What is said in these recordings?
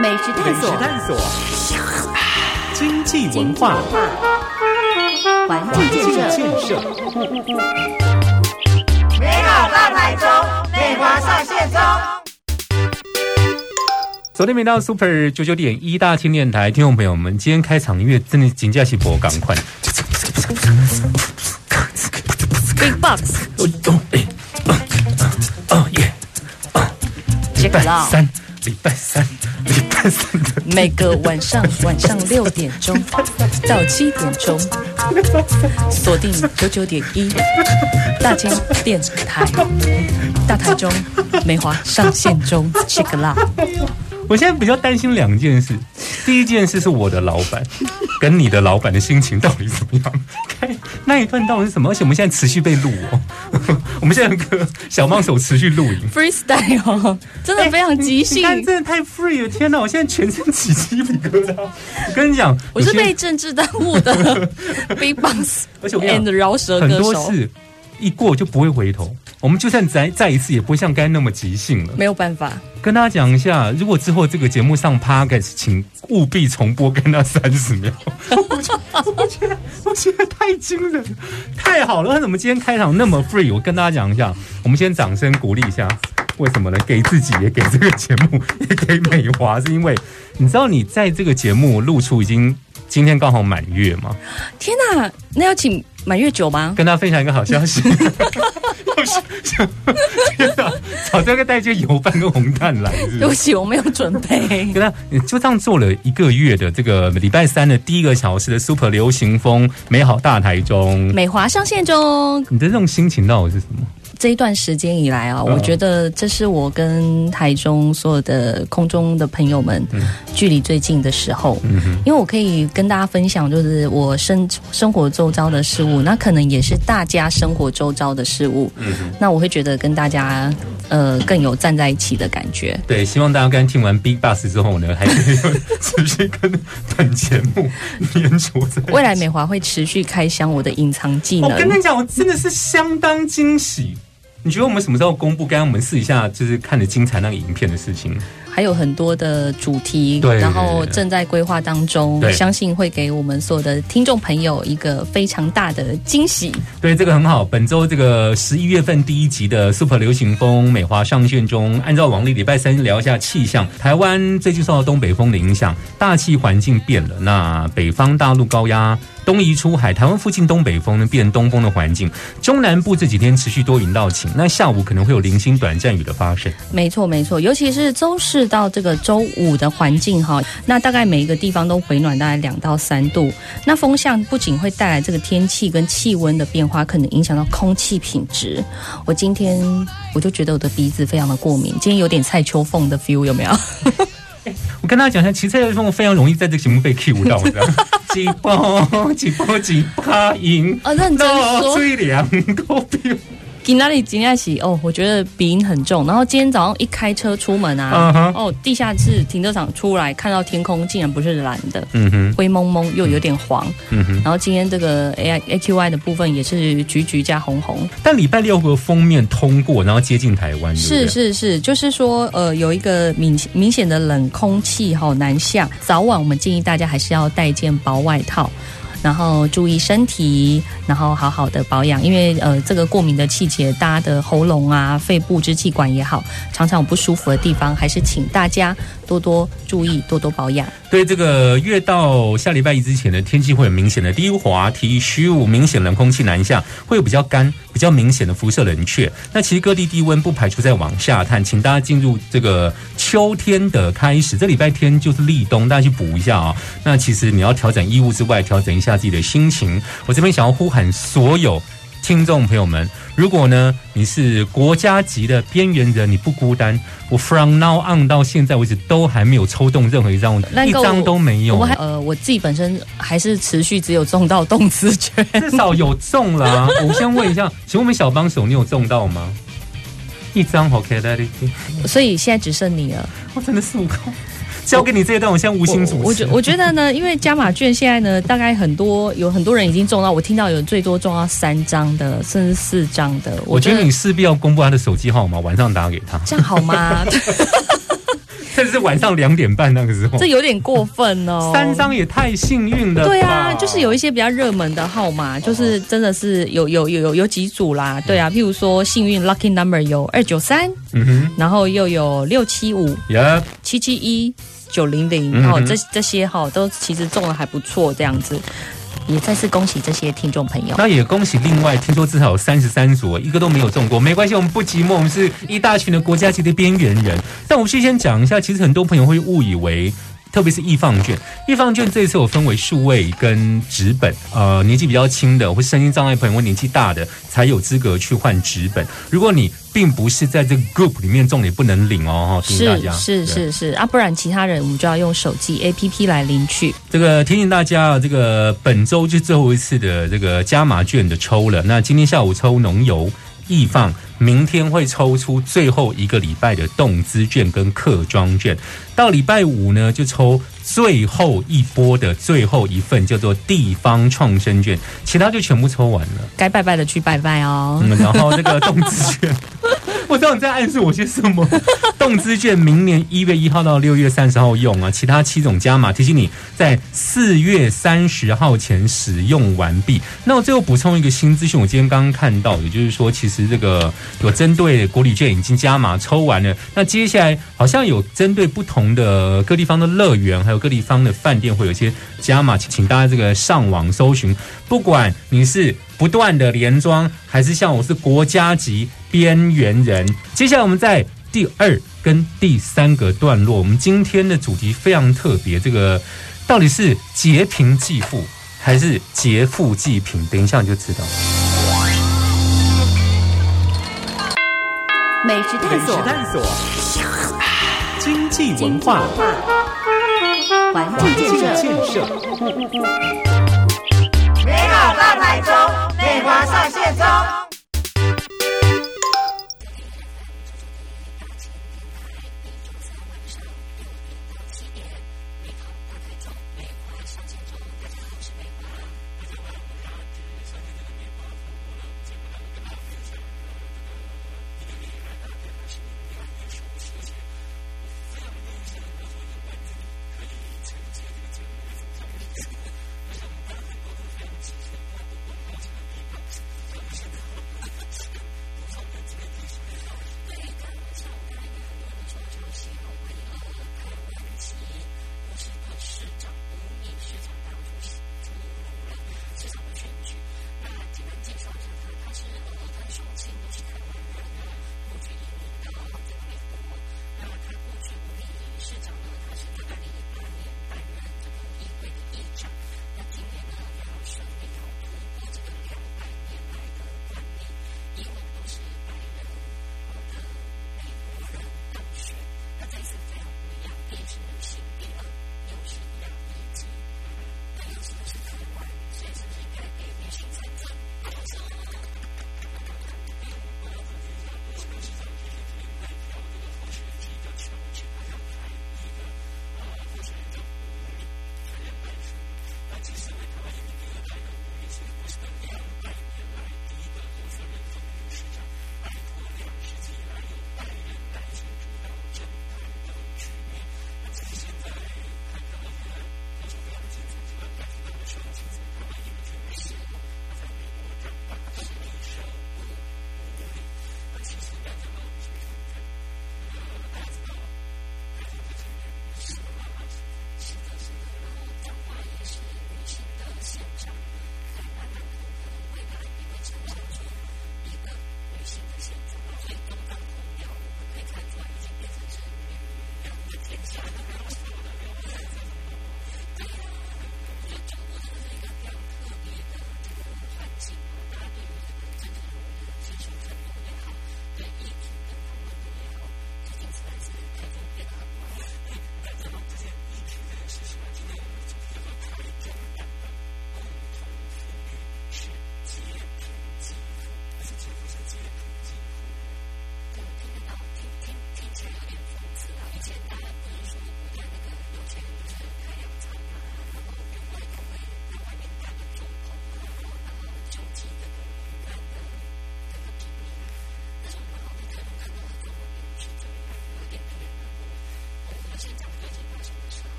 美食探索，探索，经济文化，环境建设，美好大台中，美华上线中。昨天没到 Super 九九点一大千电台，听众朋友们，今天开场音乐真的紧加起博赶快。Big Box 哦哦哎哦哦耶礼拜。三，礼拜三，每个晚上晚上六点钟到七点钟，锁定九九点一大千电台，大台中美华上线中，check it out。我现在比较担心两件事，第一件事是我的老板 跟你的老板的心情到底怎么样？开那一段到底是什么？而且我们现在持续被录哦，我们现在有个小帮手持续录影。freestyle 哦，真的非常即你兴。看，真的太 free 了！天哪，我现在全身起鸡皮疙瘩。我跟你讲，我是被政治耽误的 Big Box 而且我跟你 and 讲，饶舌很歌手，多事一过就不会回头。我们就算再再一次，也不会像刚才那么即兴了。没有办法。跟大家讲一下，如果之后这个节目上 podcast，请务必重播跟那三十秒。我觉得，我觉得，我觉得太惊人了，太好了！他怎么今天开场那么 free？我跟大家讲一下，我们先掌声鼓励一下。为什么呢？给自己，也给这个节目，也给美华，是因为你知道你在这个节目露出已经今天刚好满月吗？天哪，那要请满月酒吗？跟大家分享一个好消息。天哪，早知道该带些油饭跟红蛋来，是是对不起，我没有准备。对啊你就这样做了一个月的这个礼拜三的第一个小时的 Super 流行风美好大台中，美华上线中，你的这种心情到底是什么？这一段时间以来啊，嗯。我觉得这是我跟台中所有的空中的朋友们距离最近的时候，嗯哼，因为我可以跟大家分享，就是我生生活周遭的事物，那可能也是大家生活周遭的事物，嗯哼，那我会觉得跟大家呃更有站在一起的感觉。对，希望大家刚才听完 Big Bus 之后呢，还可以 持续跟本节目连着在未来美华会持续开箱我的隐藏技能。我能跟，你讲，我真的是相当惊喜。你觉得我们什么时候公布？刚刚我们试一下，就是看的精彩那个影片的事情。还有很多的主题，对然后正在规划当中，相信会给我们所有的听众朋友一个非常大的惊喜。对，这个很好。本周这个十一月份第一集的 Super 流行风美华上线中，按照往例，礼拜三聊一下气象。台湾最近受到东北风的影响，大气环境变了。那北方大陆高压东移出海，台湾附近东北风呢变东风的环境。中南部这几天持续多云到晴，那下午可能会有零星短暂雨的发生。没错，没错，尤其是周四到这个周五的环境哈，那大概每一个地方都回暖大概两到三度。那风向不仅会带来这个天气跟气温的变化，可能影响到空气品质。我今天我就觉得我的鼻子非常的过敏，今天有点蔡秋凤的 feel 有没有？我跟大家讲一下，骑车的时候非常容易在这个节目被 Q 到的，几波几波几波赢，哦，认真说，最凉都比今哪里今天洗哦，我觉得鼻音很重。然后今天早上一开车出门啊哦，地下室停车场出来，看到天空竟然不是蓝的，嗯哼，灰蒙蒙又有点黄。嗯哼。然后今天这个 A I A Q Y 的部分也是橘橘加红红，但礼拜六个封面通过，然后接近台湾，对对是是是，就是说呃有一个明明显的冷空气哈、南下，早晚我们建议大家还是要带一件薄外套。然后注意身体，然后好好的保养，因为呃这个过敏的季节，大家的喉咙啊、肺部、支气管也好，常常有不舒服的地方，还是请大家多多注意，多多保养。对这个越到下礼拜一之前呢，天气会有明显的低滑、提虚无，明显冷空气南下，会有比较干、比较明显的辐射冷却。那其实各地低温不排除在往下探，请大家进入这个秋天的开始。这礼拜天就是立冬，大家去补一下啊、那其实你要调整衣物之外，调整一下自己的心情。我这边想要呼喊所有。听众朋友们，如果呢你是国家级的边缘人，你不孤单。我 from now on 到现在为止都还没有抽中任何一张，那一张都没有我。还呃我自己本身还是持续只有中到动词权。至少有中了、啊。我先问一下，请问我们小帮手，你有中到吗？一张 OK。所以现在只剩你了。我真的是悟空。交给你这一段，我现在无心主持。我我觉我觉得呢，因为加码券现在呢，大概很多有很多人已经中到，我听到有最多中到三张的，甚至四张的。我觉得你势必要公布他的手机号码，晚上打给他。这样好吗？甚至是晚上两点半那个时候这，有点过分哦。三张也太幸运了吧。对啊，就是有一些比较热门的号码，就是真的是有有有有有几组啦，对啊，譬如说幸运 lucky number 有二九三，嗯哼，然后又有六七五、呀，七七一、九零零，哦，这这些哈都其实中的还不错，这样子。也再次恭喜这些听众朋友。那也恭喜另外，听说至少有三十三组，一个都没有中过，没关系，我们不寂寞，我们是一大群的国家级的边缘人。但我们事先讲一下，其实很多朋友会误以为。特别是易放券，易放券这一次我分为数位跟纸本，呃，年纪比较轻的或身心障碍朋友或年纪大的才有资格去换纸本。如果你并不是在这个 group 里面中，你不能领哦，哈，提醒大家。是是是是啊，不然其他人我们就要用手机 APP 来领取。这个提醒大家啊，这个本周就最后一次的这个加码券的抽了。那今天下午抽农油易放，明天会抽出最后一个礼拜的动资券跟客庄券。到礼拜五呢，就抽最后一波的最后一份，叫做地方创生券，其他就全部抽完了。该拜拜的去拜拜哦。嗯，然后那个动资券，我知道你在暗示我些什么。动资券明年一月一号到六月三十号用啊，其他七种加码，提醒你在四月三十号前使用完毕。那我最后补充一个新资讯，我今天刚刚看到，也就是说，其实这个有针对国礼券已经加码抽完了，那接下来好像有针对不同的各地方的乐园，还有各地方的饭店会有一些加码，请大家这个上网搜寻，不管你是不断的连庄，还是像我是国家级边缘人。接下来我们在第二跟第三个段落，我们今天的主题非常特别，这个到底是劫贫济富还是劫富济贫？等一下你就知道。美食探索，探索，经济文化，环境建设，设。美好大台中，美华上线中。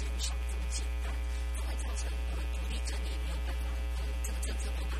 减少这么简单，就会造成我们独立整理没有办法，这个政策没有办法。